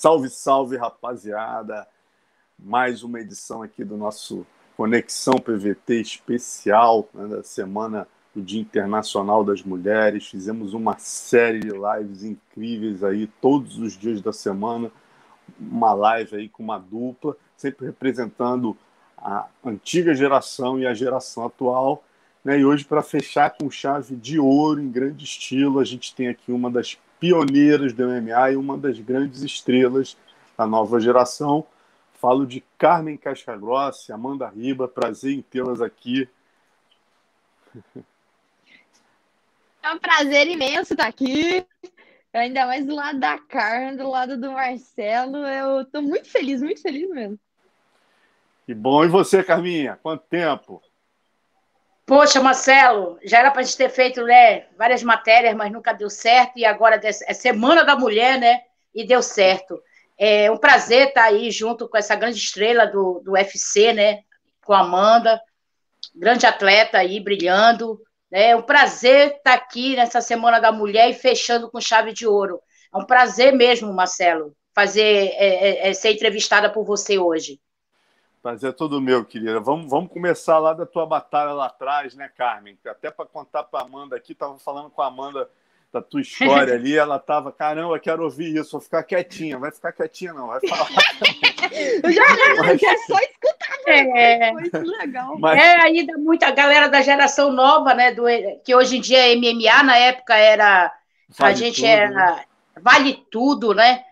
Salve, salve, rapaziada! Mais uma edição aqui do nosso Conexão PVT especial né, da semana do Dia Internacional das Mulheres. Fizemos uma série de lives incríveis aí todos os dias da semana. Uma live aí com uma dupla, sempre representando a antiga geração e a geração atual. Né? E hoje, para fechar com chave de ouro em grande estilo, a gente tem aqui uma das pioneiras do MMA e uma das grandes estrelas da nova geração. Falo de Carmen Cascagrossi, Amanda Riba, prazer em tê-las aqui. É um prazer imenso estar aqui, ainda mais do lado da Carmen, do lado do Marcelo. Eu estou muito feliz, muito feliz mesmo. Que bom. E você, Carminha? Quanto tempo? Poxa, Marcelo, já era para a gente ter feito né, várias matérias, mas nunca deu certo. E agora é Semana da Mulher, né? E deu certo. É um prazer estar aí junto com essa grande estrela do, do UFC, né? Com a Amanda, grande atleta aí, brilhando. Né? É um prazer estar aqui nessa Semana da Mulher e fechando com chave de ouro. É um prazer mesmo, Marcelo, fazer é, é, é ser entrevistada por você hoje. Prazer é todo meu, querida. Vamos, vamos começar lá da tua batalha lá atrás, né, Carmen? Até para contar para Amanda aqui, estava falando com a Amanda da tua história ali, ela estava, caramba, quero ouvir isso, vou ficar quietinha. Vai ficar quietinha, não, vai falar. Eu já Mas... quero só escutar. É, foi legal. Mas... É ainda muita galera da geração nova, né, do, que hoje em dia é MMA, na época era, vale a gente tudo, era, né? vale tudo, né?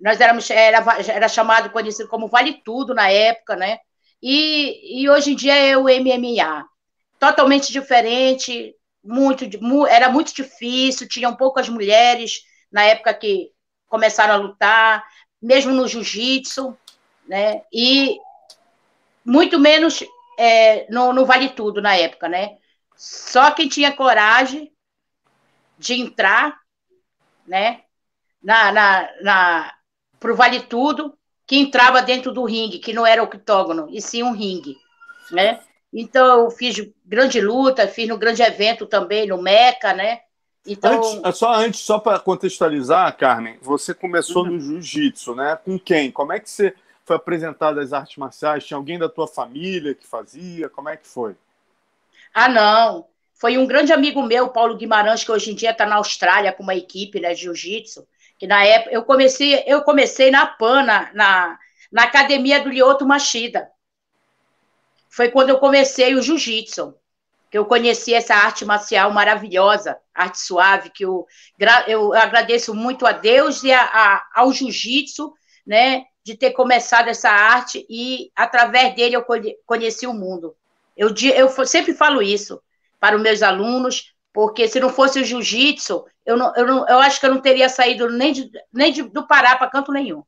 Nós éramos, era, era chamado, conhecido como Vale Tudo na época, né? E, e hoje em dia é o MMA. Totalmente diferente, muito, era muito difícil, tinham poucas mulheres na época que começaram a lutar, mesmo no jiu-jitsu, né? E muito menos é, no, no Vale Tudo na época, né? Só quem tinha coragem de entrar, né? Na, na, na, para o Vale Tudo, que entrava dentro do ringue, que não era octógono, e sim um ringue, né? Então, eu fiz grande luta, fiz no grande evento também, no Meca, né? Então... Antes, é só antes, só para contextualizar, Carmen, você começou uhum. no jiu-jitsu, né? Com quem? Como é que você foi apresentado às artes marciais? Tinha alguém da tua família que fazia? Como é que foi? Ah, não. Foi um grande amigo meu, Paulo Guimarães, que hoje em dia está na Austrália com uma equipe né, de jiu-jitsu que na época eu comecei, eu comecei na PAN, na, na, academia do Lioto Machida. Foi quando eu comecei o jiu-jitsu, que eu conheci essa arte marcial maravilhosa, arte suave, que eu, eu agradeço muito a Deus e a, a, ao jiu-jitsu, né, de ter começado essa arte e através dele eu conheci o mundo. Eu, eu sempre falo isso para os meus alunos, porque se não fosse o jiu-jitsu, eu, não, eu, não, eu acho que eu não teria saído nem, de, nem de, do Pará para canto nenhum.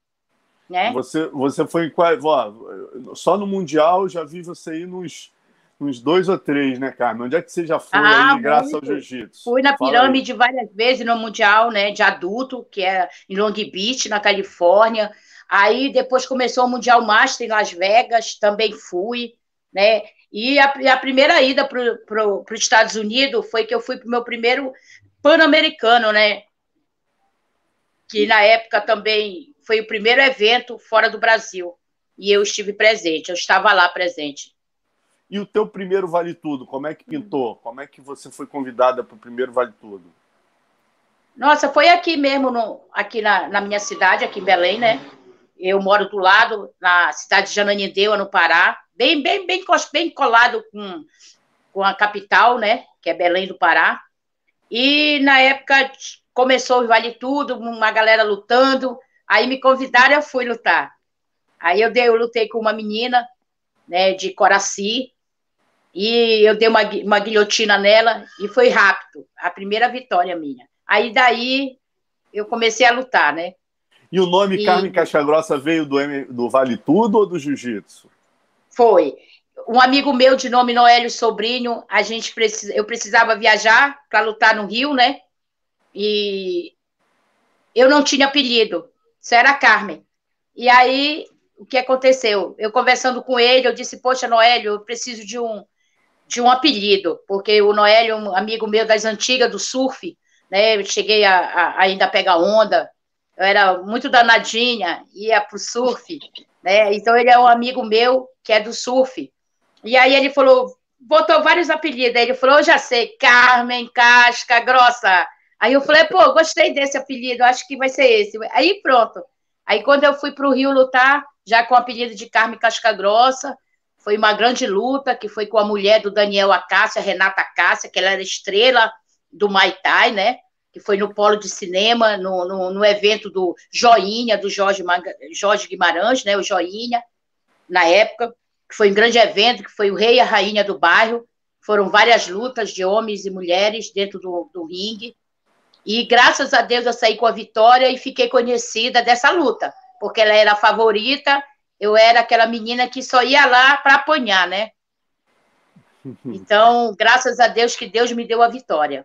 Né? Você, você foi em só no Mundial já vi você aí nos, nos dois ou três, né, Carmen? Onde é que você já foi ah, aí, graças ao jiu-jitsu? Fui na pirâmide várias vezes no Mundial, né, de adulto, que é em Long Beach, na Califórnia. Aí depois começou o Mundial Master em Las Vegas, também fui, né? E a, a primeira ida para pro, os Estados Unidos foi que eu fui para o meu primeiro Pan-Americano, né? Que na época também foi o primeiro evento fora do Brasil. E eu estive presente, eu estava lá presente. E o teu primeiro Vale Tudo, como é que pintou? Como é que você foi convidada para o primeiro Vale Tudo? Nossa, foi aqui mesmo, no, aqui na, na, minha cidade, aqui em Belém, né? Eu moro do lado, na cidade de Jananindeua, no Pará bem, bem, bem, bem colado com, com a capital, né? Que é Belém do Pará. E na época começou o Vale Tudo, uma galera lutando. Aí me convidaram, eu fui lutar. Aí eu, dei, eu lutei com uma menina, né, de Coraci, e eu dei uma, uma guilhotina nela e foi rápido, a primeira vitória minha. Aí daí eu comecei a lutar, né? E o nome e... Carmen Caixa Grossa veio do, do Vale Tudo ou do Jiu-Jitsu? Foi. Um amigo meu de nome Noélio Sobrinho, a gente precisa, eu precisava viajar para lutar no Rio, né? E eu não tinha apelido, isso era Carmen. E aí, o que aconteceu? Eu conversando com ele, eu disse, poxa, Noélio, eu preciso de um, de um apelido, porque o Noélio, um amigo meu das antigas do surf, né? Eu cheguei a, a ainda pegar onda, eu era muito danadinha, ia para o surf, né? Então ele é um amigo meu que é do surf. E aí ele falou, botou vários apelidos. Aí ele falou, eu já sei, Carmen, Casca, Grossa. Aí eu falei, pô, gostei desse apelido, acho que vai ser esse. Aí pronto. Aí quando eu fui para o Rio lutar, já com o apelido de Carmen Casca Grossa, foi uma grande luta, que foi com a mulher do Daniel Acácia, Renata Acácia, que ela era estrela do Muay Thai, né? Que foi no Polo de Cinema, no, no, no evento do Joinha, do Jorge, Jorge Guimarães, né? O Joinha, na época, que foi um grande evento, que foi o rei e a rainha do bairro. Foram várias lutas de homens e mulheres dentro do, do ringue. E graças a Deus eu saí com a vitória e fiquei conhecida dessa luta, porque ela era a favorita eu era aquela menina que só ia lá para apanhar, né? Então, graças a Deus que Deus me deu a vitória.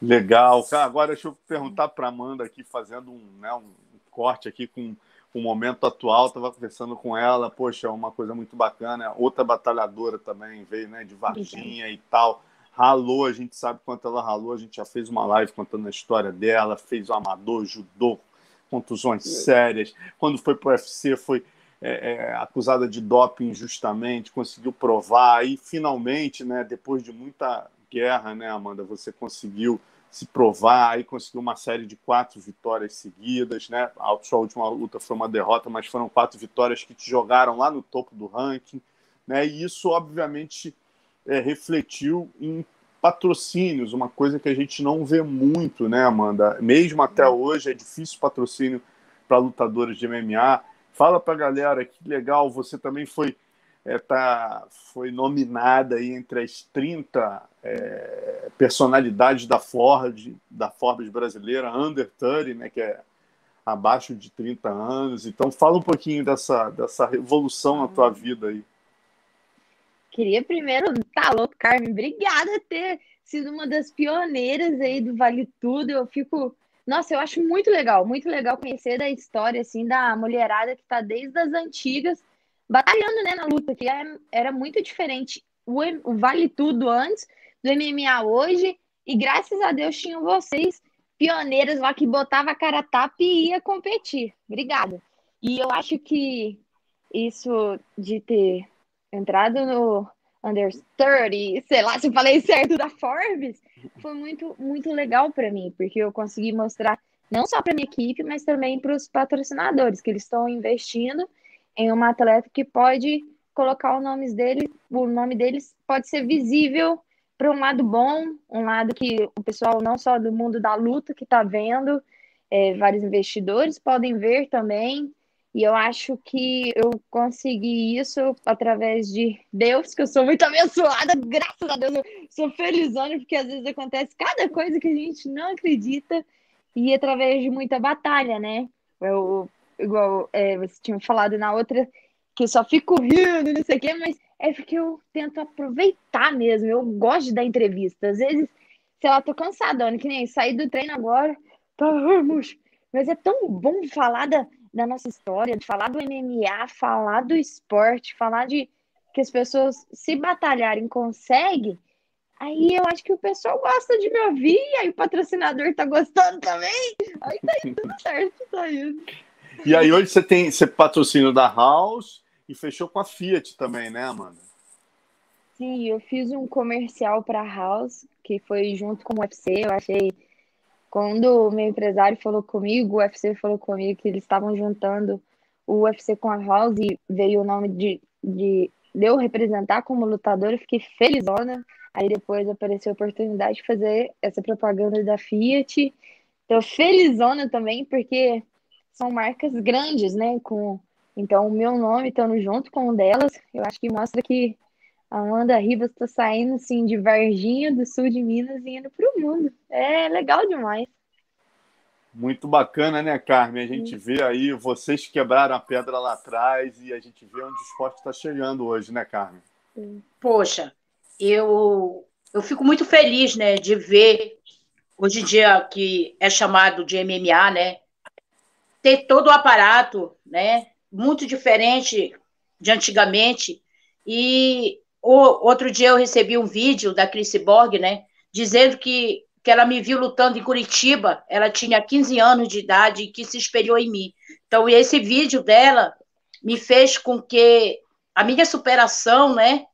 Legal. Cara, agora deixa eu perguntar para Amanda aqui, fazendo um, né, um corte aqui com o momento atual. Estava conversando com ela, poxa, uma coisa muito bacana. Outra batalhadora também veio, né, de Varginha e tal. Ralou, a gente sabe quanto ela ralou. A gente já fez uma live contando a história dela, fez o amador, judô, contusões sérias. Quando foi para o UFC, foi é, é, acusada de doping injustamente, conseguiu provar, e finalmente, né, depois de muita guerra, né, Amanda, você conseguiu se provar, e conseguiu uma série de quatro vitórias seguidas, né? A sua última luta foi uma derrota, mas foram quatro vitórias que te jogaram lá no topo do ranking, né? E isso, obviamente, é, refletiu em patrocínios, uma coisa que a gente não vê muito, né, Amanda? Mesmo até hoje é difícil patrocínio para lutadores de MMA. Fala para a galera que legal, você também foi é, tá, foi nominada aí entre as 30 é, personalidades da Ford, da Forbes brasileira, under 30, né, que é abaixo de 30 anos. Então fala um pouquinho dessa, dessa revolução na tua vida aí. Queria primeiro, tá louco, Carmen, obrigada por ter sido uma das pioneiras aí do Vale Tudo. Eu fico nossa, eu acho muito legal, muito legal conhecer da história, assim, da mulherada que tá desde as antigas, batalhando, né, na luta, que é, era muito diferente o Vale Tudo antes do MMA hoje, e graças a Deus tinham vocês, pioneiras lá que botava a cara tapa e ia competir. Obrigada. E eu acho que isso de ter entrado no Under 30, sei lá se falei certo da Forbes, foi muito, muito legal para mim, porque eu consegui mostrar não só para minha equipe, mas também para os patrocinadores, que eles estão investindo em uma atleta que pode colocar o nome dele, o nome deles pode ser visível para um lado bom, um lado que o pessoal não só do mundo da luta que está vendo, é, vários investidores podem ver também, e eu acho que eu consegui isso através de Deus, que eu sou muito abençoada, graças a Deus, eu sou felizona, porque às vezes acontece cada coisa que a gente não acredita, e através de muita batalha, né? Eu, igual é, você tinha falado na outra, que eu só fico rindo, não sei o quê, mas é porque eu tento aproveitar mesmo, eu gosto de dar entrevista. Às vezes, sei lá, tô cansada, que nem sair do treino agora, tá, vamos. Mas é tão bom falar da, da nossa história, de falar do MMA, falar do esporte, falar de que as pessoas se batalharem conseguem, aí eu acho que o pessoal gosta de me ouvir, aí o patrocinador tá gostando também, aí tá indo tudo certo, tá indo. E aí hoje você tem você patrocínio da House e fechou com a Fiat também, né, Amanda? Sim, eu fiz um comercial para House, que foi junto com o UFC, eu achei quando o meu empresário falou comigo, o UFC falou comigo que eles estavam juntando o UFC com a House e veio o nome de, de, de eu representar como lutador, eu fiquei felizona. Aí depois apareceu a oportunidade de fazer essa propaganda da Fiat. Tô felizona também, porque são marcas grandes, né? Com, então, o meu nome estando junto com um delas, eu acho que mostra que a Amanda Rivas está saindo assim de Varginha do sul de Minas e indo para o mundo. É legal demais. Muito bacana, né, Carmen? A gente Sim. vê aí, vocês quebraram a pedra lá atrás e a gente vê onde o esporte está chegando hoje, né, Carmen? Poxa, eu, eu fico muito feliz, né, de ver hoje em dia que é chamado de MMA, né, ter todo o aparato, né, muito diferente de antigamente e o, outro dia eu recebi um vídeo da Chris Borg, né, dizendo que que ela me viu lutando em Curitiba, ela tinha 15 anos de idade e que se espelhou em mim. Então, esse vídeo dela me fez com que a minha superação, né,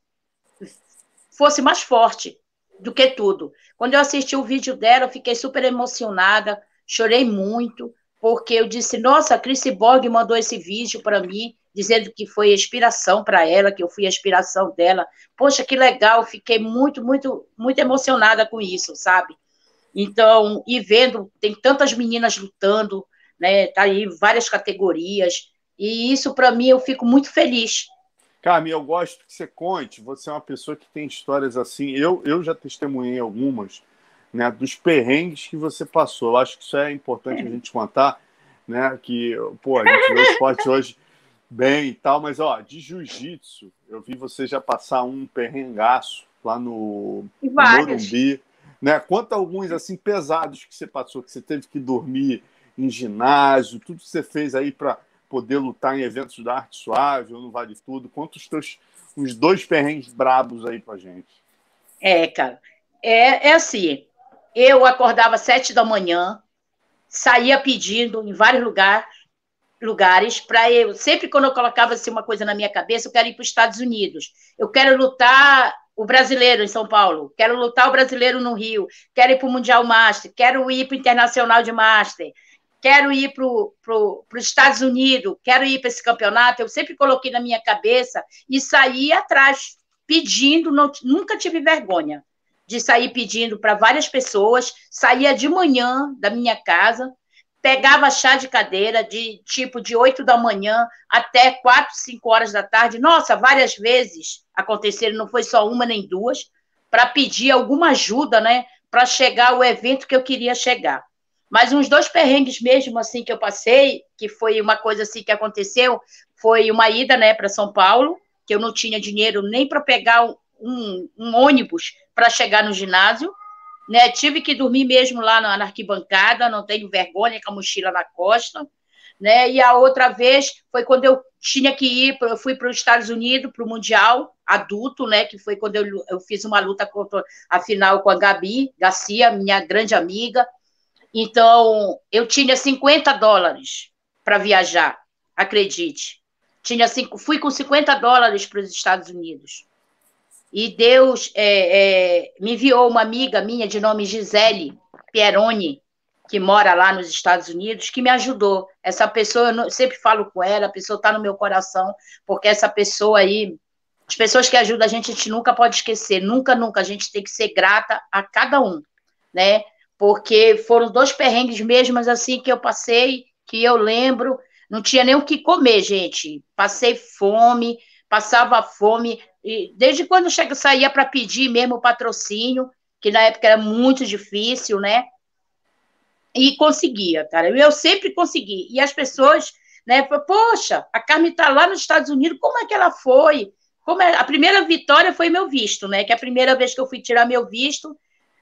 fosse mais forte do que tudo. Quando eu assisti o vídeo dela, eu fiquei super emocionada, chorei muito, porque eu disse: Nossa, a Chris Borg mandou esse vídeo para mim, dizendo que foi inspiração para ela, que eu fui a inspiração dela. Poxa, que legal, fiquei muito, muito, muito emocionada com isso, sabe? Então, e vendo, tem tantas meninas lutando, né? Tá aí várias categorias, e isso para mim eu fico muito feliz, Carmen, eu gosto que você conte. Você é uma pessoa que tem histórias assim. Eu, eu já testemunhei algumas, né, dos perrengues que você passou. Eu acho que isso é importante a gente contar, né? Que, pô, a gente vê o esporte hoje bem e tal, mas ó, de jiu-jitsu, eu vi você já passar um perrengaço lá no, no Morumbi. Né? Conta alguns assim pesados que você passou, que você teve que dormir em ginásio, tudo que você fez aí para poder lutar em eventos da arte suave ou no Vale Tudo? Conta os teus uns dois perrengues brabos aí pra gente. É, cara. É, é assim. Eu acordava sete da manhã, saía pedindo em vários lugares, lugares para eu. Sempre quando eu colocava assim, uma coisa na minha cabeça, eu quero ir para os Estados Unidos. Eu quero lutar o brasileiro em São Paulo. Quero lutar o brasileiro no Rio. Quero ir para o Mundial Master. Quero ir para o Internacional de Master quero ir para pro, os Estados Unidos, quero ir para esse campeonato. Eu sempre coloquei na minha cabeça e saí atrás, pedindo, não, nunca tive vergonha de sair pedindo para várias pessoas. Saía de manhã da minha casa, pegava chá de cadeira de tipo de 8 da manhã até 4, 5 horas da tarde. Nossa, várias vezes aconteceram, não foi só uma nem duas, para pedir alguma ajuda, né, para chegar ao evento que eu queria chegar. Mas uns dois perrengues mesmo, assim, que eu passei, que foi uma coisa assim que aconteceu, foi uma ida, né, para São Paulo, que eu não tinha dinheiro nem para pegar um, um ônibus para chegar no ginásio, né? Tive que dormir mesmo lá na, arquibancada, não tenho vergonha com a mochila na costa, né? E a outra vez foi quando eu tinha que ir, eu fui para os Estados Unidos, para o Mundial adulto, né? Que foi quando eu, eu fiz uma luta contra a final com a Gabi Garcia, minha grande amiga, então, eu tinha 50 dólares para viajar, acredite. Tinha cinco, fui com 50 dólares para os Estados Unidos. E Deus é, é, me enviou uma amiga minha de nome Gisele Pieroni, que mora lá nos Estados Unidos, que me ajudou. Essa pessoa, eu sempre falo com ela, a pessoa está no meu coração, porque essa pessoa aí, as pessoas que ajudam a gente, a gente nunca pode esquecer, nunca, nunca, a gente tem que ser grata a cada um, né? porque foram dois perrengues mesmo, assim, que eu passei, que eu lembro, não tinha nem o que comer, gente. Passei fome, passava fome, e desde quando eu saía para pedir mesmo o patrocínio, que na época era muito difícil, né? E conseguia, cara. Eu sempre consegui. E as pessoas, né, poxa, a Carmen está lá nos Estados Unidos, como é que ela foi? Como é? A primeira vitória foi meu visto, né? Que é a primeira vez que eu fui tirar meu visto,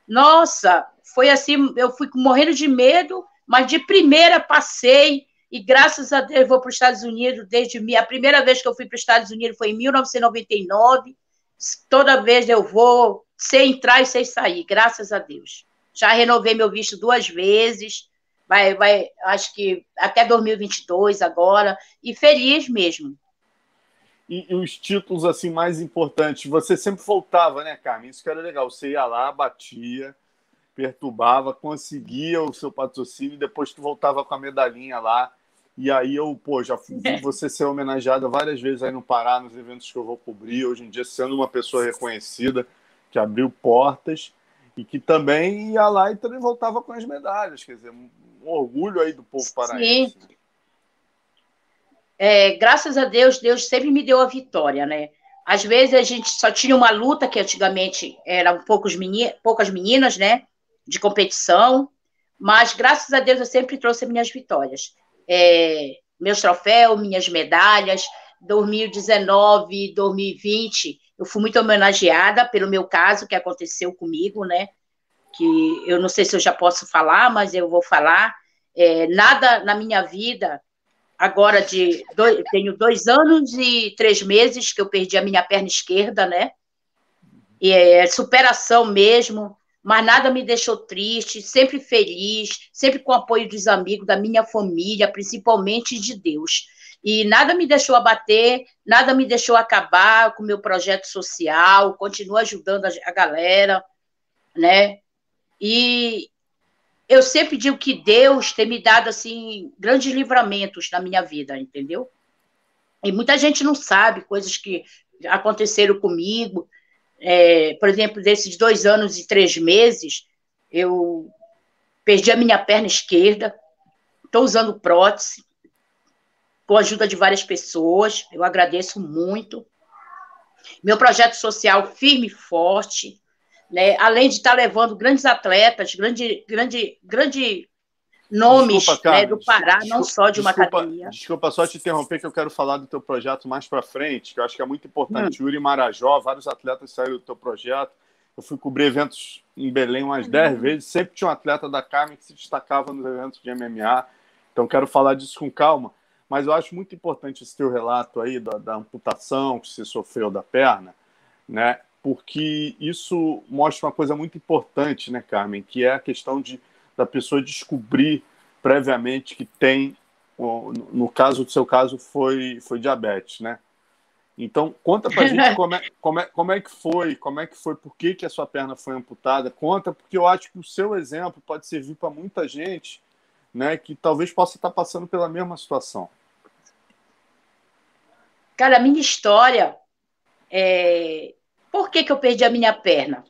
nossa, foi assim, eu fui morrendo de medo, mas de primeira passei, e graças a Deus eu vou para os Estados Unidos desde a primeira vez que eu fui para os Estados Unidos foi em 1999. Toda vez eu vou sem entrar e sem sair, graças a Deus. Já renovei meu visto duas vezes, vai, vai, acho que até 2022 agora, e feliz mesmo. E, e, os títulos assim mais importantes, você sempre voltava, né, Carmen? Isso que era legal. Você ia lá, batia, perturbava, conseguia o seu patrocínio e depois tu voltava com a medalhinha lá. E aí eu, pô, já vi é. você ser homenageada várias vezes aí no Pará, nos eventos que eu vou cobrir. Hoje em dia, sendo uma pessoa reconhecida, que abriu portas e que também ia lá e também voltava com as medalhas. Quer dizer, um orgulho aí do povo paraense. Sim. É, graças a Deus, Deus sempre me deu a vitória, né? Às vezes a gente só tinha uma luta, que antigamente eram poucos meni poucas meninas, né? de competição, mas graças a Deus eu sempre trouxe minhas vitórias. É, meus troféus, minhas medalhas, 2019, 2020, eu fui muito homenageada pelo meu caso que aconteceu comigo, né? Que eu não sei se eu já posso falar, mas eu vou falar. É, nada na minha vida, agora de dois, tenho dois anos e três meses que eu perdi a minha perna esquerda, né? E é superação mesmo, mas nada me deixou triste, sempre feliz, sempre com o apoio dos amigos, da minha família, principalmente de Deus. E nada me deixou abater, nada me deixou acabar com o meu projeto social, continuo ajudando a galera, né? E eu sempre digo que Deus tem me dado, assim, grandes livramentos na minha vida, entendeu? E muita gente não sabe coisas que aconteceram comigo, é, por exemplo, desses dois anos e três meses, eu perdi a minha perna esquerda, estou usando prótese, com a ajuda de várias pessoas, eu agradeço muito. Meu projeto social firme e forte, né? além de estar tá levando grandes atletas, grande, grande, grande nomes desculpa, né, do Pará, desculpa, não só de uma desculpa, academia. Desculpa só te interromper, que eu quero falar do teu projeto mais para frente, que eu acho que é muito importante. Hum. Yuri Marajó, vários atletas saíram do teu projeto. Eu fui cobrir eventos em Belém umas 10 uhum. vezes, sempre tinha um atleta da Carmen que se destacava nos eventos de MMA. Então, quero falar disso com calma. Mas eu acho muito importante esse teu relato aí da, da amputação que você sofreu da perna, né? Porque isso mostra uma coisa muito importante, né, Carmen? Que é a questão de da pessoa descobrir previamente que tem, no caso do seu caso, foi, foi diabetes, né? Então, conta pra gente como é, como, é, como é que foi, como é que foi, por que, que a sua perna foi amputada. Conta, porque eu acho que o seu exemplo pode servir para muita gente né, que talvez possa estar passando pela mesma situação. Cara, a minha história é... Por que, que eu perdi a minha perna?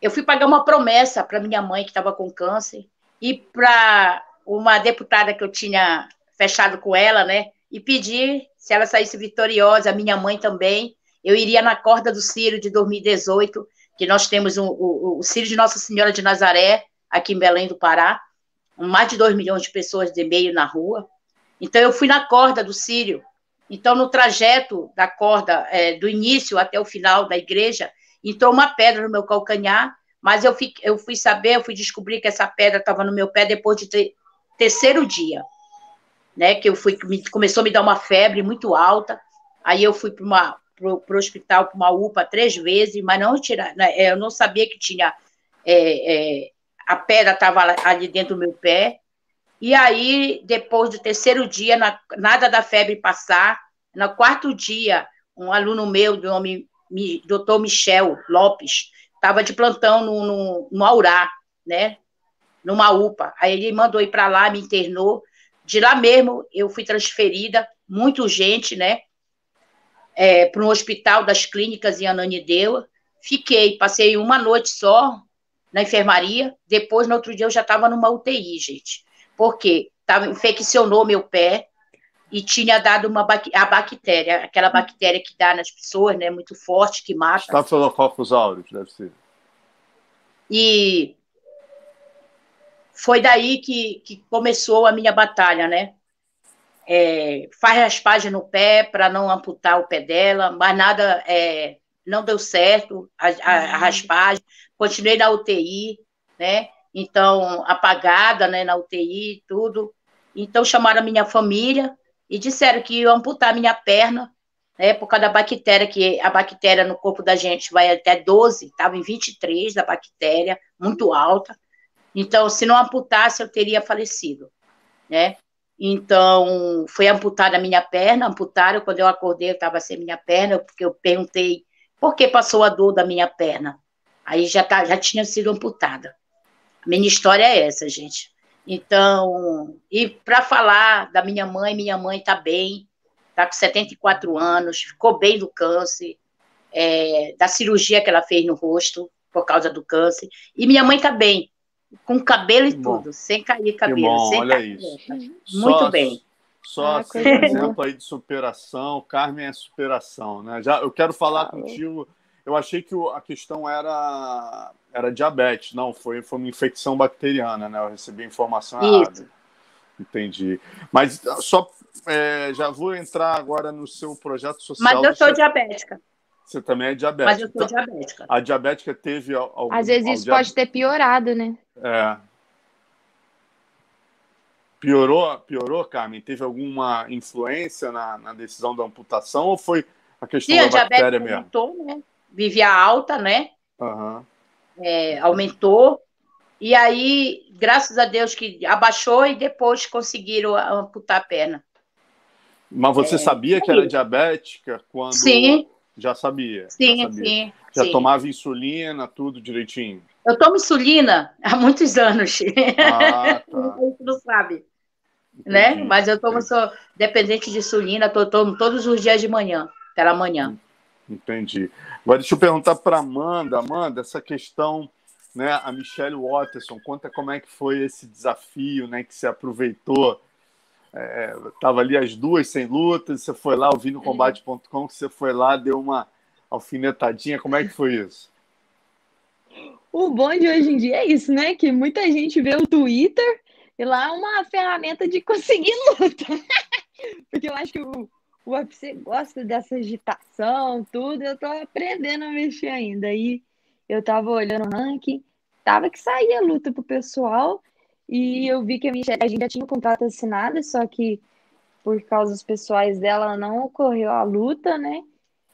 Eu fui pagar uma promessa para minha mãe que estava com câncer e para uma deputada que eu tinha fechado com ela, né? E pedir se ela saísse vitoriosa, a minha mãe também. Eu iria na corda do Círio de 2018, que nós temos um, o, o Círio de Nossa Senhora de Nazaré, aqui em Belém do Pará, mais de 2 milhões de pessoas de meio na rua. Então, eu fui na corda do Círio. Então, no trajeto da corda, é, do início até o final da igreja, entrou uma pedra no meu calcanhar mas eu, fiquei, eu fui saber, eu fui descobrir que essa pedra estava no meu pé depois de ter, terceiro dia, né? Que eu fui, me, começou a me dar uma febre muito alta. Aí eu fui para o hospital, para uma UPA três vezes, mas não tirar, né, eu não sabia que tinha é, é, a pedra estava ali dentro do meu pé. E aí, depois do terceiro dia, na, nada da febre passar, no quarto dia, um aluno meu, do nome doutor Michel Lopes, estava de plantão no, no, no Aurá, né? Numa UPA. Aí ele mandou ir para lá, me internou. De lá mesmo, eu fui transferida, muito urgente, né? É, para um hospital das clínicas em Ananindeua. Fiquei, passei uma noite só na enfermaria. Depois, no outro dia, eu já estava numa UTI, gente. Porque tava, infeccionou meu pé e tinha dado uma a bactéria, aquela bactéria que dá nas pessoas, né, muito forte, que mata. Staphylococcus aureus, deve ser. E foi daí que, que começou a minha batalha, né? É, faz raspagem no pé para não amputar o pé dela, mas nada é, não deu certo a, a, a, raspagem. Continuei na UTI, né? Então apagada, né? Na UTI, tudo. Então chamaram a minha família e disseram que iam amputar minha perna, né, por causa da bactéria, que a bactéria no corpo da gente vai até 12, estava em 23 da bactéria, muito alta. Então, se não amputasse, eu teria falecido, né? Então, foi amputada a minha perna, amputaram, quando eu acordei, eu estava sem minha perna, porque eu perguntei por que passou a dor da minha perna. Aí já, tá, já tinha sido amputada. A minha história é essa, gente. Então, e para falar da minha mãe, minha mãe está bem, está com 74 anos, ficou bem do câncer, é, da cirurgia que ela fez no rosto por causa do câncer. E minha mãe está bem, com cabelo e tudo, sem cair cabelo. Bom, sem olha isso. Muito só, bem. Só ah, exemplo aí de superação, Carmen é superação, né? Já, eu quero falar contigo eu achei que a questão era, era diabetes, não, foi, foi uma infecção bacteriana, né? Eu recebi informação errada. Entendi. Mas só é, já vou entrar agora no seu projeto social. Mas eu sou diabética. Você também é diabética. Mas eu sou então, diabética. A diabética teve algum. Às vezes isso pode ter piorado, né? É. Piorou, piorou, Carmen? Teve alguma influência na, na decisão da amputação ou foi a questão Sim, da a bactéria mesmo? Aumentou, né? Vivia alta, né? Uhum. é, aumentou. E aí, graças a Deus que abaixou e depois conseguiram amputar a perna. Mas você é, sabia que era diabética quando. Sim. Já sabia. Sim, já sabia. sim. Já sim. tomava insulina, tudo direitinho. Eu tomo insulina há muitos anos. Ah, tá. não sabe. Né? Mas eu tomo, sou dependente de insulina, tomo todos os dias de manhã, pela manhã. Entendi. Agora deixa eu perguntar para Amanda, Amanda, essa questão, né? A Michelle Watterson, conta como é que foi esse desafio, né? Que você aproveitou é, ali as duas sem luta, você foi lá ouvindo combate.com, que você foi lá, deu uma alfinetadinha, como é que foi isso? O bom de hoje em dia é isso, né? Que muita gente vê o Twitter e lá é uma ferramenta de conseguir luta. Porque eu acho que o, o UFC gosta dessa agitação, tudo, eu tô aprendendo a mexer ainda. Aí eu tava olhando o ranking, tava que saía luta pro pessoal, e eu vi que a, a gente já tinha um contrato assinado, só que por causas pessoais dela não ocorreu a luta, né?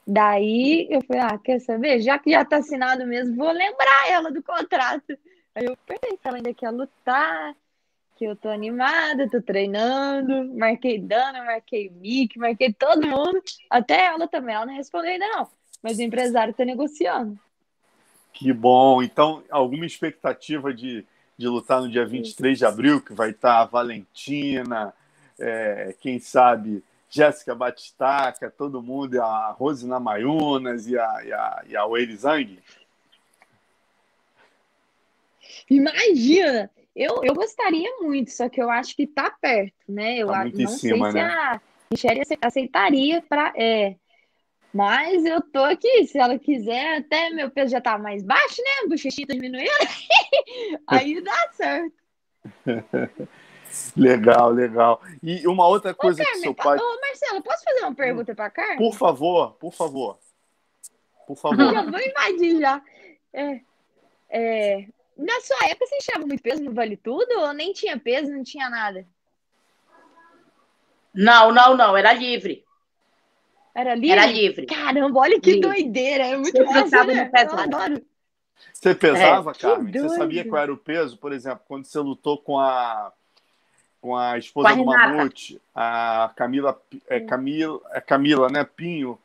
Daí eu falei, ah, quer saber? Já que já tá assinado mesmo, vou lembrar ela do contrato. Aí eu se ela ainda quer lutar, que eu tô animada, tô treinando, marquei Dana, marquei Mick, marquei todo mundo, até ela também, ela não respondeu ainda não, mas o empresário tá negociando. Que bom, então alguma expectativa de de lutar no dia 23 de abril, que vai estar a Valentina, é, quem sabe Jéssica Batistaca, todo mundo, a Rosina Mayunas e a, e a, e a Zhang? Imagina! Eu, eu gostaria muito, só que eu acho que está perto, né? Eu tá muito não em cima, sei né? se a Michelle aceitaria para. É, mas eu tô aqui, se ela quiser, até meu peso já tá mais baixo, né? O bochechinho diminuindo. Aí dá certo. legal, legal. E uma outra coisa ô, Carmen, que seu pai. Ô, Marcelo, posso fazer uma pergunta para Carmen? Por favor, por favor. Por favor. Já vou invadir já. É, é, na sua época, você enxergava muito peso no Vale Tudo ou nem tinha peso, não tinha nada? Não, não, não, era livre. Era livre? Era livre. Caramba, olha que livre. doideira. É muito massa, né? Eu adoro. Você pesava, é, Carmen? Você sabia qual era o peso? Por exemplo, quando você lutou com a com a esposa com a do Mamute, a Camila, é Camila, é Camila, né? Pinho.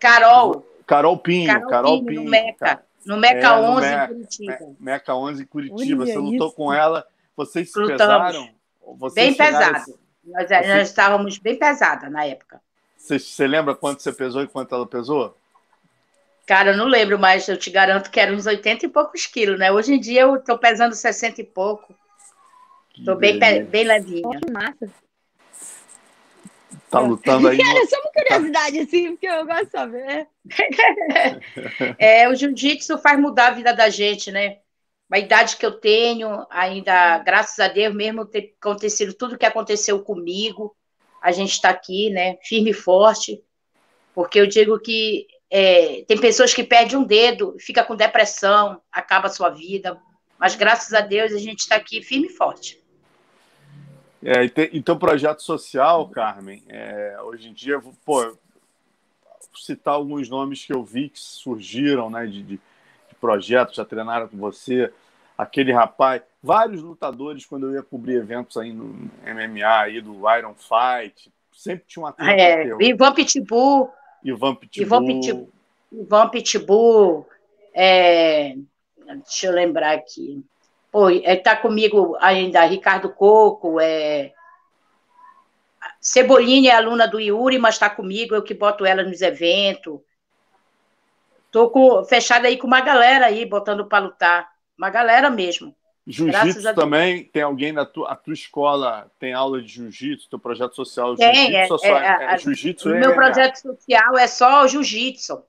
Carol. Carol Pinho, Carol, Carol Pinho, Pinho. Meca, no Meca é, 11 Meca, em Curitiba. Meca 11 em Curitiba. Olha você lutou isso. com ela, vocês se Lutamos. pesaram? Vocês bem pesado. Nós, nós estávamos bem pesada na época. Você, você lembra quanto você pesou e quanto ela pesou? Cara, eu não lembro, mas eu te garanto que era uns 80 e poucos quilos, né? Hoje em dia eu tô pesando 60 e pouco. Tô bem, bem levinha. Que massa. Tá lutando aí. Cara, no... só uma curiosidade, assim, porque eu gosto de saber. é, o jiu-jitsu faz mudar a vida da gente, né? A idade que eu tenho, ainda, graças a Deus, mesmo ter acontecido tudo que aconteceu comigo, a gente está aqui, né, firme e forte, porque eu digo que é, tem pessoas que perdem um dedo, fica com depressão, acaba a sua vida, mas graças a Deus a gente está aqui firme e forte. É, então, projeto social, Carmen, é, hoje em dia, pô, citar alguns nomes que eu vi que surgiram, né, de, de, de projetos, já treinaram com você, aquele rapaz, vários lutadores, quando eu ia cobrir eventos aí no MMA, aí do Iron Fight, sempre tinha uma treta. É, Ivan Pitbull. Ivan Pitbull. Ivan Pitbull. Ivan Pitbull é, deixa eu lembrar aqui. Pô, é, tá comigo ainda Ricardo Coco, é, Cebolinha é aluna do Yuri, mas está comigo, eu que boto ela nos eventos. Com, fechada aí com uma galera aí, botando para lutar. Uma galera mesmo. Jiu-jitsu também? Tem alguém na tua, tua escola tem aula de jiu-jitsu? Teu projeto social tem, jiu-jitsu? É, é, é, jiu-jitsu o meu projeto social é só jiu-jitsu.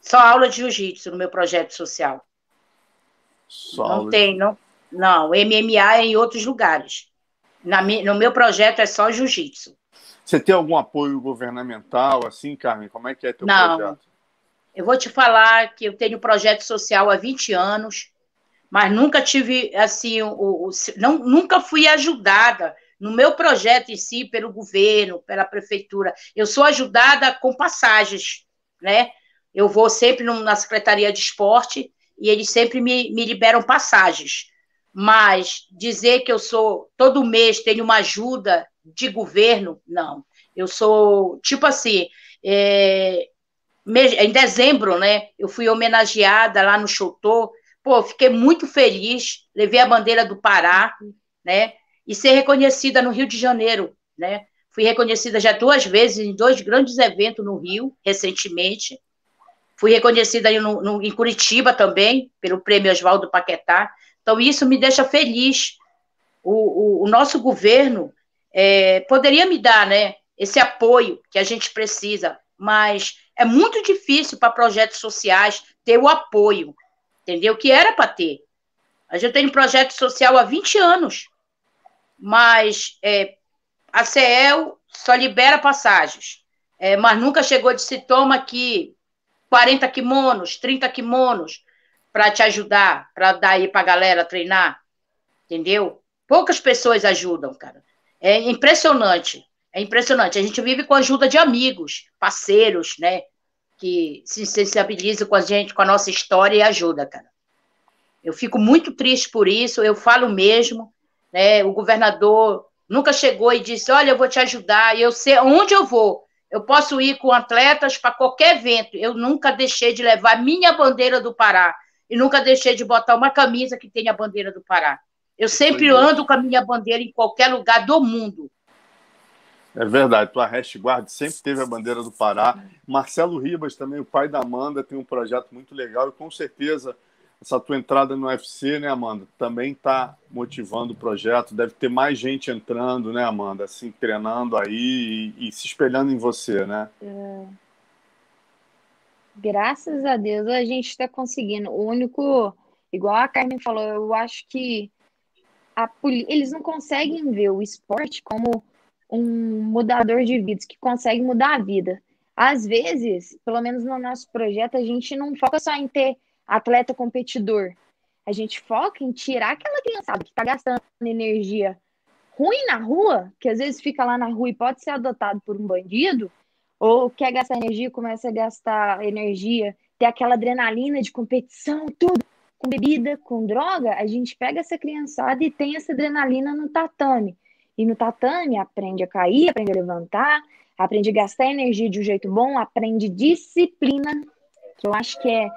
Só aula de jiu-jitsu no meu projeto social. Só não tem, não. Não, MMA é em outros lugares. Na, no meu projeto é só jiu-jitsu. Você tem algum apoio governamental, assim, Carmen? Como é que é teu não, projeto? Eu vou te falar que eu tenho projeto social há 20 anos, mas nunca tive, assim, o, o, não, nunca fui ajudada no meu projeto em si pelo governo, pela prefeitura. Eu sou ajudada com passagens, né? Eu vou sempre na Secretaria de Esporte e eles sempre me, me liberam passagens. Mas dizer que eu sou, todo mês tenho uma ajuda de governo, não. Eu sou, tipo assim, é, em dezembro, né? Eu fui homenageada lá no Chotô. Pô, fiquei muito feliz, levei a bandeira do Pará, né? E ser reconhecida no Rio de Janeiro, né? Fui reconhecida já duas vezes em dois grandes eventos no Rio, recentemente. Fui reconhecida no, no, em Curitiba também, pelo Prêmio Oswaldo Paquetá. Então, isso me deixa feliz. O, o, o nosso governo é, poderia me dar né, esse apoio que a gente precisa, mas é muito difícil para projetos sociais ter o apoio, entendeu? Que era para ter. A gente tem um projeto social há 20 anos, mas é, a CEL só libera passagens, é, mas nunca chegou de se toma aqui 40 kimonos, 30 kimonos para te ajudar, para dar aí para a galera treinar, entendeu? Poucas pessoas ajudam, cara. É impressionante, é impressionante. A gente vive com a ajuda de amigos, parceiros, né? Que se sensibilizam com a gente, com a nossa história e ajuda, cara. Eu fico muito triste por isso, eu falo mesmo, né? O governador nunca chegou e disse: Olha, eu vou te ajudar, eu sei onde eu vou. Eu posso ir com atletas para qualquer evento. Eu nunca deixei de levar minha bandeira do Pará e nunca deixei de botar uma camisa que tenha a bandeira do Pará. Eu sempre é. ando com a minha bandeira em qualquer lugar do mundo. É verdade, tua Hash Guard sempre teve a bandeira do Pará. Marcelo Ribas, também, o pai da Amanda, tem um projeto muito legal e com certeza essa tua entrada no UFC, né, Amanda, também está motivando o projeto. Deve ter mais gente entrando, né, Amanda, assim, treinando aí e, e se espelhando em você, né? É. Graças a Deus a gente está conseguindo. O único, igual a Carmen falou, eu acho que a, eles não conseguem ver o esporte como um mudador de vidas, que consegue mudar a vida. Às vezes, pelo menos no nosso projeto, a gente não foca só em ter atleta competidor. A gente foca em tirar aquela criançada que está gastando energia ruim na rua, que às vezes fica lá na rua e pode ser adotado por um bandido, ou quer gastar energia, começa a gastar energia, ter aquela adrenalina de competição, tudo, com bebida, com droga, a gente pega essa criançada e tem essa adrenalina no tatame. E no tatame aprende a cair, aprende a levantar, aprende a gastar energia de um jeito bom, aprende disciplina, que eu acho que é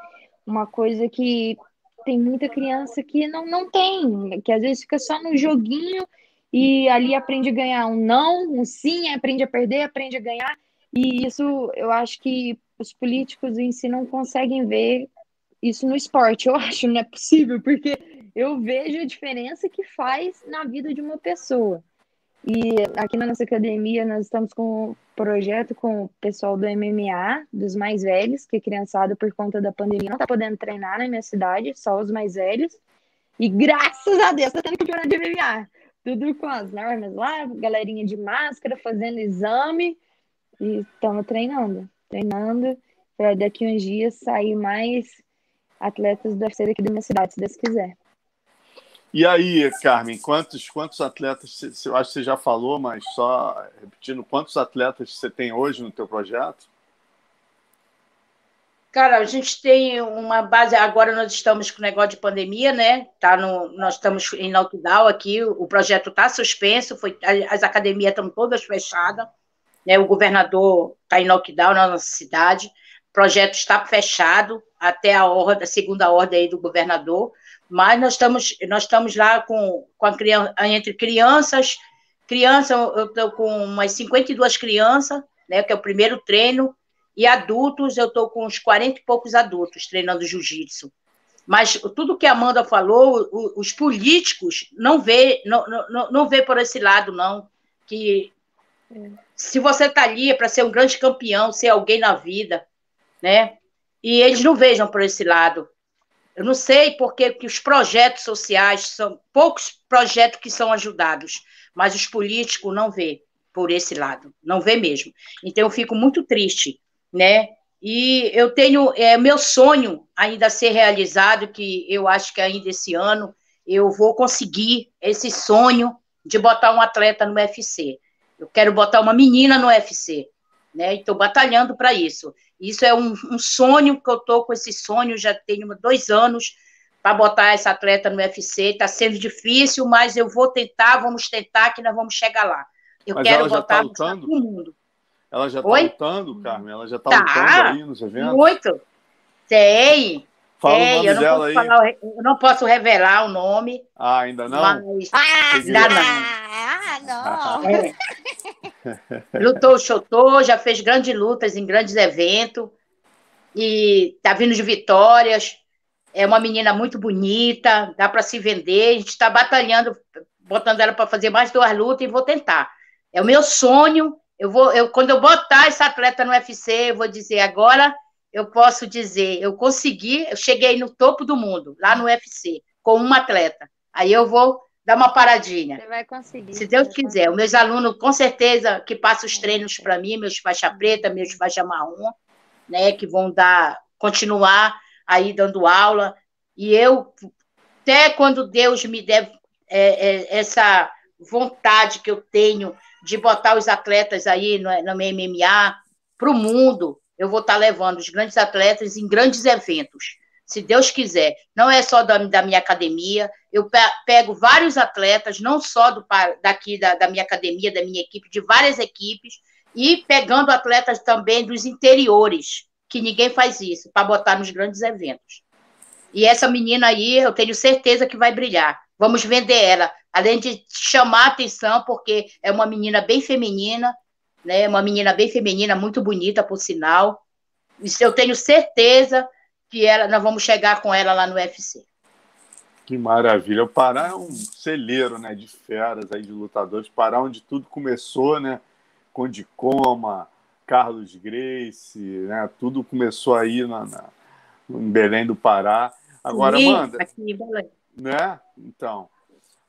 uma coisa que tem muita criança que não, não tem, que às vezes fica só no joguinho e ali aprende a ganhar um não, um sim, aprende a perder, aprende a ganhar. E isso eu acho que os políticos em si não conseguem ver isso no esporte. Eu acho, não é possível, porque eu vejo a diferença que faz na vida de uma pessoa. E aqui na nossa academia nós estamos com um projeto com o pessoal do MMA, dos mais velhos, que criançada por conta da pandemia não está podendo treinar na minha cidade, só os mais velhos. E graças a Deus está tendo campeonato de MMA. Tudo com as normas lá, galerinha de máscara, fazendo exame. E estamos treinando, treinando para daqui uns dias sair mais atletas do UFC daqui da minha cidade, se Deus quiser. E aí, Carmen, quantos, quantos atletas, eu acho que você já falou, mas só repetindo, quantos atletas você tem hoje no teu projeto? Cara, a gente tem uma base, agora nós estamos com o negócio de pandemia, né? Tá no, nós estamos em lockdown aqui, o projeto está suspenso, foi, as academias estão todas fechadas, né? O governador está em lockdown na nossa cidade, o projeto está fechado até a ordem, a segunda ordem aí do governador, mas nós estamos, nós estamos lá com, com a criança, entre crianças, criança, eu estou com umas 52 crianças, né, que é o primeiro treino, e adultos, eu estou com uns 40 e poucos adultos treinando jiu-jitsu. Mas tudo que a Amanda falou, os políticos não vê, não, não, não vê por esse lado, não. Que se você está ali é para ser um grande campeão, ser alguém na vida, né? E eles não vejam por esse lado. Eu não sei porque que os projetos sociais são poucos projetos que são ajudados, mas os políticos não vê por esse lado, não vê mesmo. Então eu fico muito triste, né? E eu tenho é meu sonho ainda a ser realizado, que eu acho que ainda esse ano eu vou conseguir esse sonho de botar um atleta no UFC. Eu quero botar uma menina no UFC, né? Estou batalhando para isso. Isso é um, um, sonho que eu estou com esse sonho, já tenho dois anos para botar essa atleta no UFC. Está sendo difícil, mas eu vou tentar, vamos tentar, que nós vamos chegar lá. Eu mas quero botar tá no mundo. Ela já está lutando, Carmen? Ela já está tá, lutando aí nos eventos? Muito. Tem. Fala tem. o nome eu, não dela posso aí. Falar, eu não posso revelar o nome. Ah, ainda não? Mas... Ah, ainda não. Ah, não. É. Lutou, chutou, já fez grandes lutas em grandes eventos. E tá vindo de vitórias. É uma menina muito bonita, dá para se vender. A gente está batalhando, botando ela para fazer mais duas lutas e vou tentar. É o meu sonho. Eu vou, eu, quando eu botar essa atleta no UFC, eu vou dizer agora eu posso dizer, eu consegui, eu cheguei no topo do mundo, lá no UFC, com uma atleta. Aí eu vou dar uma paradinha. Você vai conseguir. Se Deus quiser. Os meus alunos, com certeza, que passam os treinos para mim, meus faixa preta, meus faixa marrom, né, que vão dar, continuar aí dando aula. E eu, até quando Deus me der é, é, essa vontade que eu tenho de botar os atletas aí no, no MMA para o mundo, eu vou estar levando os grandes atletas em grandes eventos, se Deus quiser. Não é só da, da minha academia, eu pego vários atletas, não só do, daqui da, da minha academia, da minha equipe, de várias equipes, e pegando atletas também dos interiores, que ninguém faz isso, para botar nos grandes eventos. E essa menina aí, eu tenho certeza que vai brilhar. Vamos vender ela, além de chamar atenção, porque é uma menina bem feminina, né? Uma menina bem feminina, muito bonita, por sinal. Isso eu tenho certeza que ela, nós vamos chegar com ela lá no UFC. Que maravilha. O Pará é um celeiro, né, de feras aí de lutadores. Pará onde tudo começou, né? Conde Coma, Carlos Grace, né? Tudo começou aí na, na em Belém do Pará. Agora, Sim, Amanda, aqui em Belém. né? Então,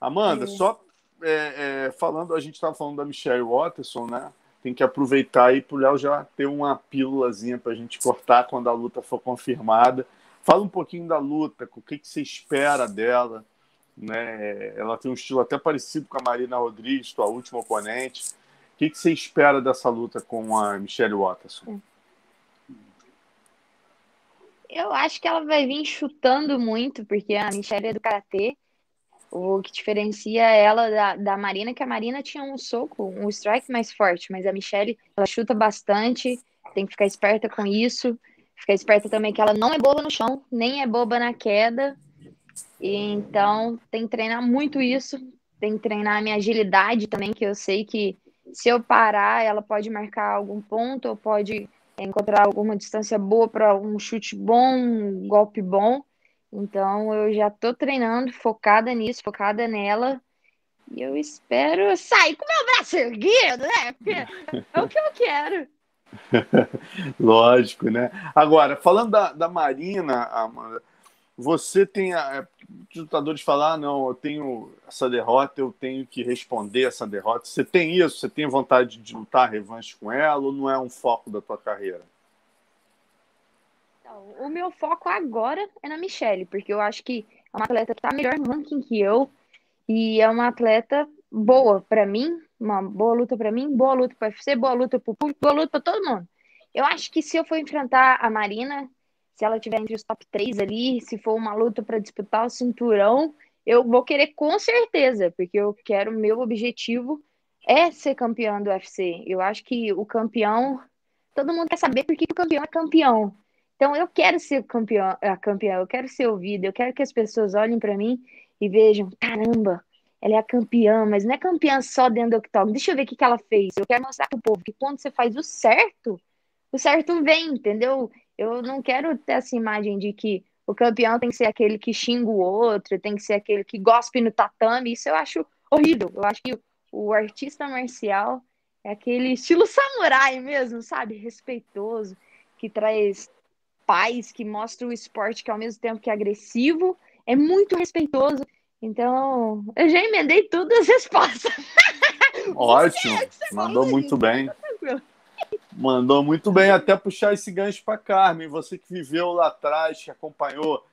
Amanda, só é, é, falando, a gente estava falando da Michelle Watterson, né? Tem que aproveitar aí para o Léo já ter uma pílulazinha para a gente cortar quando a luta for confirmada. Fala um pouquinho da luta, o que, que você espera dela. Né? Ela tem um estilo até parecido com a Marina Rodrigues, tua última oponente. O que, que você espera dessa luta com a Michelle Watterson? Eu acho que ela vai vir chutando muito, porque a Michelle é do Karatê. O que diferencia ela da, da Marina, é que a Marina tinha um soco, um strike mais forte, mas a Michelle, ela chuta bastante, tem que ficar esperta com isso. Ficar esperta também que ela não é boba no chão, nem é boba na queda. E, então, tem que treinar muito isso. Tem que treinar a minha agilidade também, que eu sei que se eu parar, ela pode marcar algum ponto, ou pode encontrar alguma distância boa para um chute bom, um golpe bom. Então eu já tô treinando, focada nisso, focada nela. E eu espero sair com meu braço erguido, né? Porque é o que eu quero. Lógico, né? Agora, falando da, da Marina, Amanda, você tem. A, os lutadores falar, ah, não, eu tenho essa derrota, eu tenho que responder essa derrota. Você tem isso? Você tem vontade de lutar revanche com ela ou não é um foco da tua carreira? O meu foco agora é na Michelle, porque eu acho que é uma atleta que está melhor no ranking que eu e é uma atleta boa para mim, uma boa luta para mim, boa luta para UFC, boa luta para o público, boa luta para todo mundo. Eu acho que se eu for enfrentar a Marina, se ela tiver entre os top 3 ali, se for uma luta para disputar o cinturão, eu vou querer com certeza, porque eu quero, meu objetivo é ser campeão do UFC. Eu acho que o campeão, todo mundo quer saber por que o campeão é campeão. Então eu quero ser campeão, a campeã, eu quero ser ouvida, eu quero que as pessoas olhem para mim e vejam, caramba, ela é a campeã, mas não é campeã só dentro do octógono. Deixa eu ver o que, que ela fez. Eu quero mostrar pro povo que quando você faz o certo, o certo vem, entendeu? Eu não quero ter essa imagem de que o campeão tem que ser aquele que xinga o outro, tem que ser aquele que gospe no tatame. Isso eu acho horrível. Eu acho que o artista marcial é aquele estilo samurai mesmo, sabe? Respeitoso, que traz paz, que mostra o esporte que ao mesmo tempo que é agressivo, é muito respeitoso. Então, eu já emendei todas as respostas. Ótimo, mandou muito bem. Mandou muito bem, até puxar esse gancho para Carmen. Você que viveu lá atrás, que acompanhou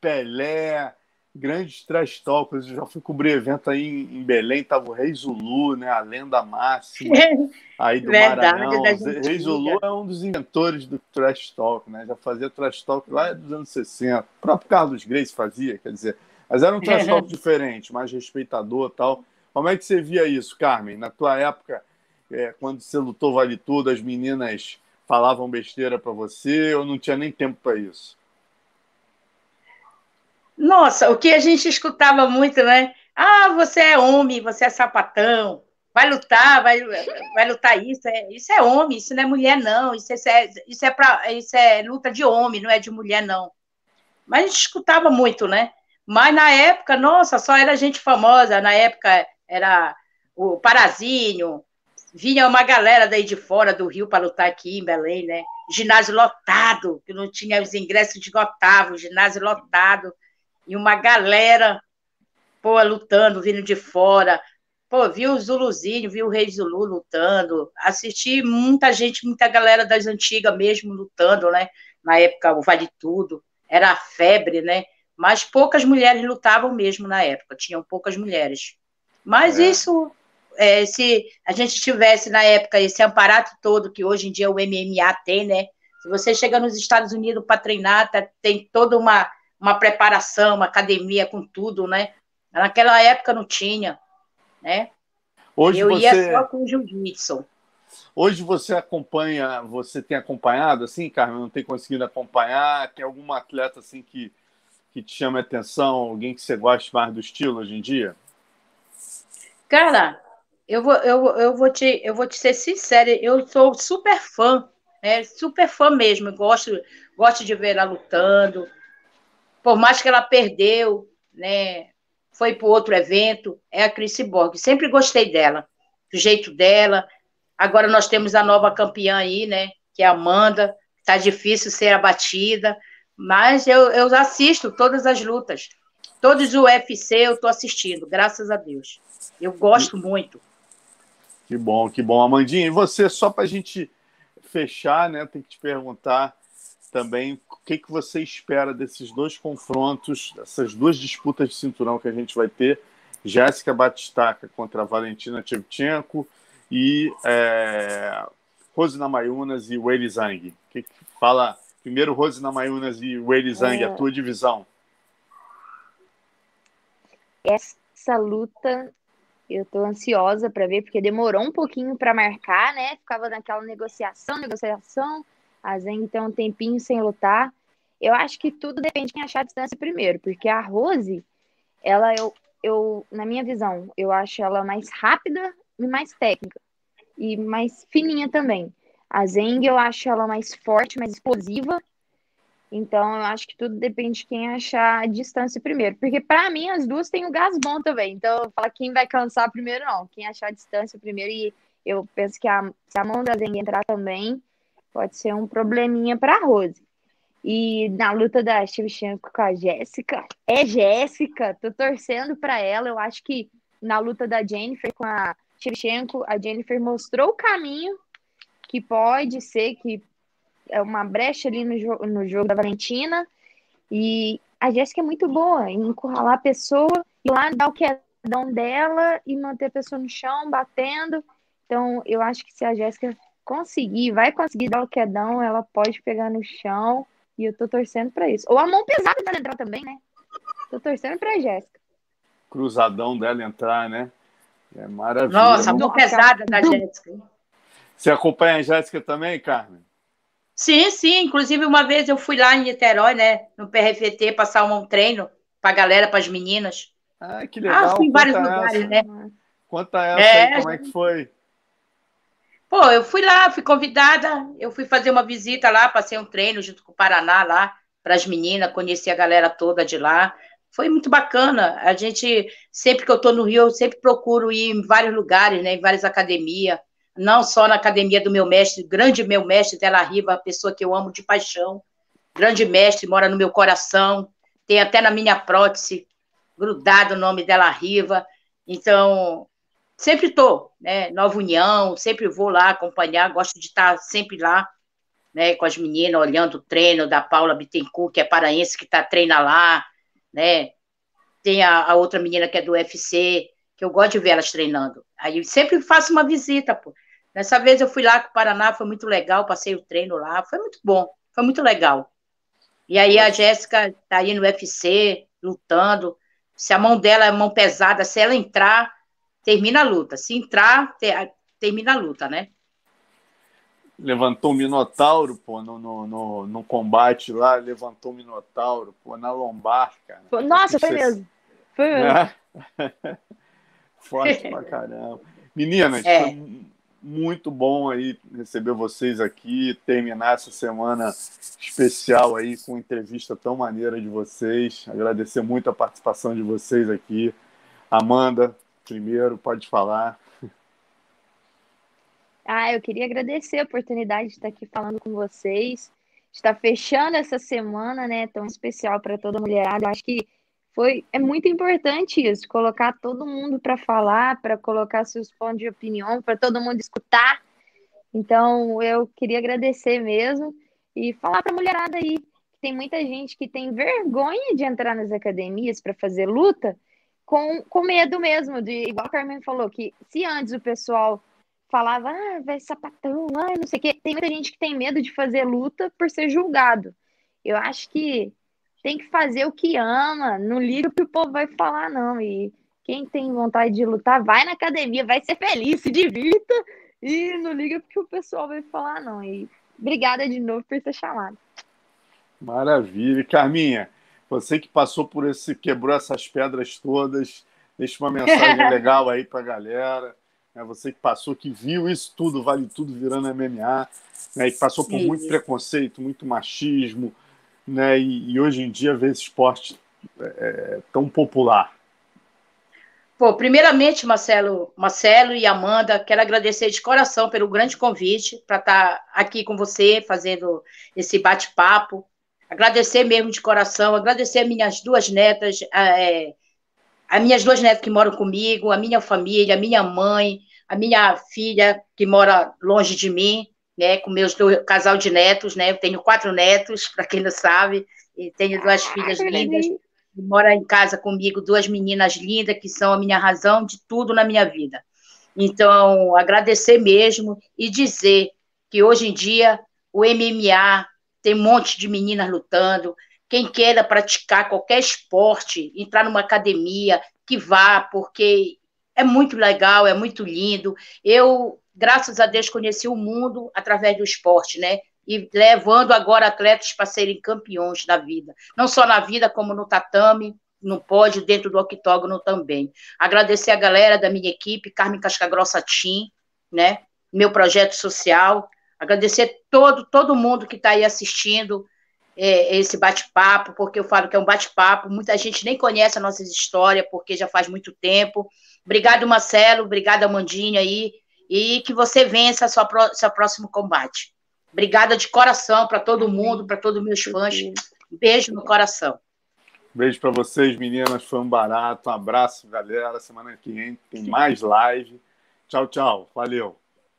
Pelé, grandes trash talkers. Eu já fui cobrir evento aí em Belém, tava o Rei Zulu, né? A lenda máxima aí do Verdade, Maranhão. Rei Zulu é um dos inventores do trash talk, né? Já fazia trash talk lá dos anos 60. O próprio Carlos Grace fazia, quer dizer, mas era um trash talk diferente, mais respeitador tal. Como é que você via isso, Carmen? Na tua época, é, quando você lutou Vale Tudo, as meninas falavam besteira para você ou não tinha nem tempo para isso? Nossa, o que a gente escutava muito, né? Ah, você é homem, você é sapatão, vai lutar, vai, vai lutar isso, é, isso é homem, isso não é mulher, não, isso é, isso, é pra, isso é luta de homem, não é de mulher, não. Mas a gente escutava muito, né? Mas na época, nossa, só era gente famosa, na época era o Parazinho, vinha uma galera daí de fora do Rio para lutar aqui em Belém, né? Ginásio lotado, que não tinha os ingressos Otávio, ginásio lotado e uma galera, pô, lutando, vindo de fora. Pô, vi o Zuluzinho, vi o Rei Zulu lutando, assisti muita gente, muita galera das antigas mesmo lutando, né? Na época, o Vale Tudo, era a febre, né? Mas poucas mulheres lutavam mesmo na época, tinham poucas mulheres. Mas é. isso, é, se a gente tivesse na época esse aparato todo que hoje em dia o MMA tem, né? Se você chega nos Estados Unidos para treinar, tá, tem toda uma uma preparação, uma academia com tudo, né? Naquela época não tinha, né? Hoje eu você... ia só com jiu-jitsu. Hoje você acompanha, você tem acompanhado assim, Carmen, não tem conseguido acompanhar? Tem algum atleta assim que, que te chama a atenção, alguém que você gosta mais do estilo hoje em dia? Cara, eu vou, eu, eu vou, te, eu vou te ser sincera, eu sou super fã, né? Super fã mesmo, gosto, gosto de ver ela lutando, por mais que ela perdeu, né, foi para outro evento, é a Cris Borg. Sempre gostei dela, do jeito dela. Agora nós temos a nova campeã aí, né, que é a Amanda. Está difícil ser abatida, mas eu, eu assisto todas as lutas. Todos o UFC eu estou assistindo, graças a Deus. Eu gosto muito. Que bom, que bom. Amandinha, e você, só para a gente fechar, né, tem que te perguntar também o que, que você espera desses dois confrontos, dessas duas disputas de cinturão que a gente vai ter. Jéssica Batistaca contra a Valentina Shevchenko e é, Rose Namayunas e Weili Zhang. Que, que fala primeiro Rose Namayunas e Weili Zhang, é... a tua divisão. Essa luta eu estou ansiosa para ver, porque demorou um pouquinho para marcar, né? Ficava naquela negociação, negociação a Zeng tem um tempinho sem lutar. Eu acho que tudo depende de quem achar a distância primeiro, porque a Rose, ela, eu, eu, na minha visão, eu acho ela mais rápida e mais técnica. E mais fininha também. A Zeng, eu acho ela mais forte, mais explosiva. Então, eu acho que tudo depende de quem achar a distância primeiro. Porque, para mim, as duas têm o gás bom também. Então, fala quem vai cansar primeiro, não. Quem achar a distância primeiro. E eu penso que a, se a mão da Zeng entrar também, pode ser um probleminha para a Rose. E na luta da Shevchenko com a Jéssica, é Jéssica, tô torcendo para ela. Eu acho que na luta da Jennifer com a Shevchenko, a Jennifer mostrou o caminho que pode ser que é uma brecha ali no, jo no jogo da Valentina. E a Jéssica é muito boa em encurralar a pessoa e lá dar o quedão dela e manter a pessoa no chão, batendo. Então, eu acho que se a Jéssica conseguir, vai conseguir dar o quedão, ela pode pegar no chão. E eu tô torcendo para isso. Ou a mão pesada dela entrar também, né? Tô torcendo pra Jéssica. Cruzadão dela entrar, né? É maravilha. Nossa, a mão pesada da Jéssica. Você acompanha a Jéssica também, Carmen? Sim, sim. Inclusive, uma vez eu fui lá em Niterói, né? No PRFT, passar um treino pra galera, pras meninas. Ah, que legal. Ah, fui em vários lugares, essa. né? Conta essa é, aí, como é que foi? Pô, eu fui lá, fui convidada, eu fui fazer uma visita lá, passei um treino junto com o Paraná lá, para as meninas, conheci a galera toda de lá. Foi muito bacana. A gente, sempre que eu estou no Rio, eu sempre procuro ir em vários lugares, né, em várias academias, não só na academia do meu mestre, grande meu mestre, Dela Riva, a pessoa que eu amo de paixão, grande mestre, mora no meu coração, tem até na minha prótese, grudado o nome dela Riva. Então, sempre estou, né? Nova União, sempre vou lá acompanhar, gosto de estar sempre lá, né? Com as meninas, olhando o treino da Paula Bittencourt, que é paraense, que está treina lá, né? tem a, a, outra menina que é do UFC, que eu gosto de ver elas treinando. Aí sempre faço uma visita, pô. Dessa vez eu fui lá com o Paraná, foi muito legal, passei o treino lá, foi muito bom, foi muito legal. E aí a Jéssica tá aí no UFC, lutando. Se a mão dela é mão pesada, se ela entrar, termina a luta. Se entrar, ter, termina a luta, né? Levantou o Minotauro, pô, no, no, no, no, combate lá, levantou o Minotauro, pô, na lombar, cara. Nossa, foi mesmo. Foi mesmo. É? Forte pra caramba. Meninas, é. foi muito bom aí receber vocês aqui, terminar essa semana especial aí com entrevista tão maneira de vocês. Agradecer muito a participação de vocês aqui. Amanda, primeiro, pode falar. Ah, eu queria agradecer a oportunidade de estar aqui falando com vocês, estar fechando essa semana, né, tão especial para toda mulherada. Eu acho que foi é muito importante isso, colocar todo mundo para falar, para colocar seus pontos de opinião, para todo mundo escutar. Então, eu queria agradecer mesmo e falar para a mulherada aí que tem muita gente que tem vergonha de entrar nas academias para fazer luta com, com medo mesmo, de igual a Carmen falou, que se antes o pessoal falava, ah, vai sapatão, ah, não sei o quê. Tem muita gente que tem medo de fazer luta por ser julgado. Eu acho que tem que fazer o que ama, não liga o que o povo vai falar, não. E quem tem vontade de lutar, vai na academia, vai ser feliz, se divirta e não liga porque o pessoal vai falar, não. E obrigada de novo por ter chamado. Maravilha. Carminha, você que passou por esse, quebrou essas pedras todas, deixa uma mensagem legal aí para a galera né? você que passou, que viu isso tudo, vale tudo virando MMA, né? e passou por Sim. muito preconceito, muito machismo, né? e, e hoje em dia vê esse esporte é, é, tão popular. Pô, primeiramente, Marcelo, Marcelo e Amanda, quero agradecer de coração pelo grande convite para estar tá aqui com você, fazendo esse bate-papo. Agradecer mesmo de coração, agradecer minhas duas netas, é, as minhas duas netas que moram comigo, a minha família, a minha mãe, a minha filha, que mora longe de mim, né, com meus dois casal de netos, né, eu tenho quatro netos, para quem não sabe, e tenho duas ah, filhas lindas, que moram em casa comigo, duas meninas lindas, que são a minha razão de tudo na minha vida. Então, agradecer mesmo e dizer que hoje em dia o MMA tem um monte de meninas lutando, quem queira praticar qualquer esporte, entrar numa academia, que vá, porque é muito legal, é muito lindo. Eu, graças a Deus, conheci o mundo através do esporte, né? E levando agora atletas para serem campeões da vida. Não só na vida, como no tatame, no pódio, dentro do octógono também. Agradecer a galera da minha equipe, Carmen Cascagrossa Tim, né? Meu projeto social. Agradecer todo, todo mundo que está aí assistindo é, esse bate-papo, porque eu falo que é um bate-papo. Muita gente nem conhece a nossa história, porque já faz muito tempo. Obrigado, Marcelo. Obrigado, Amandinha aí. E que você vença sua, seu próximo combate. Obrigada de coração para todo mundo, para todos os meus fãs. Beijo no coração. Beijo para vocês, meninas. Foi um barato. Um abraço, galera. Semana que vem tem mais live. Tchau, tchau. Valeu.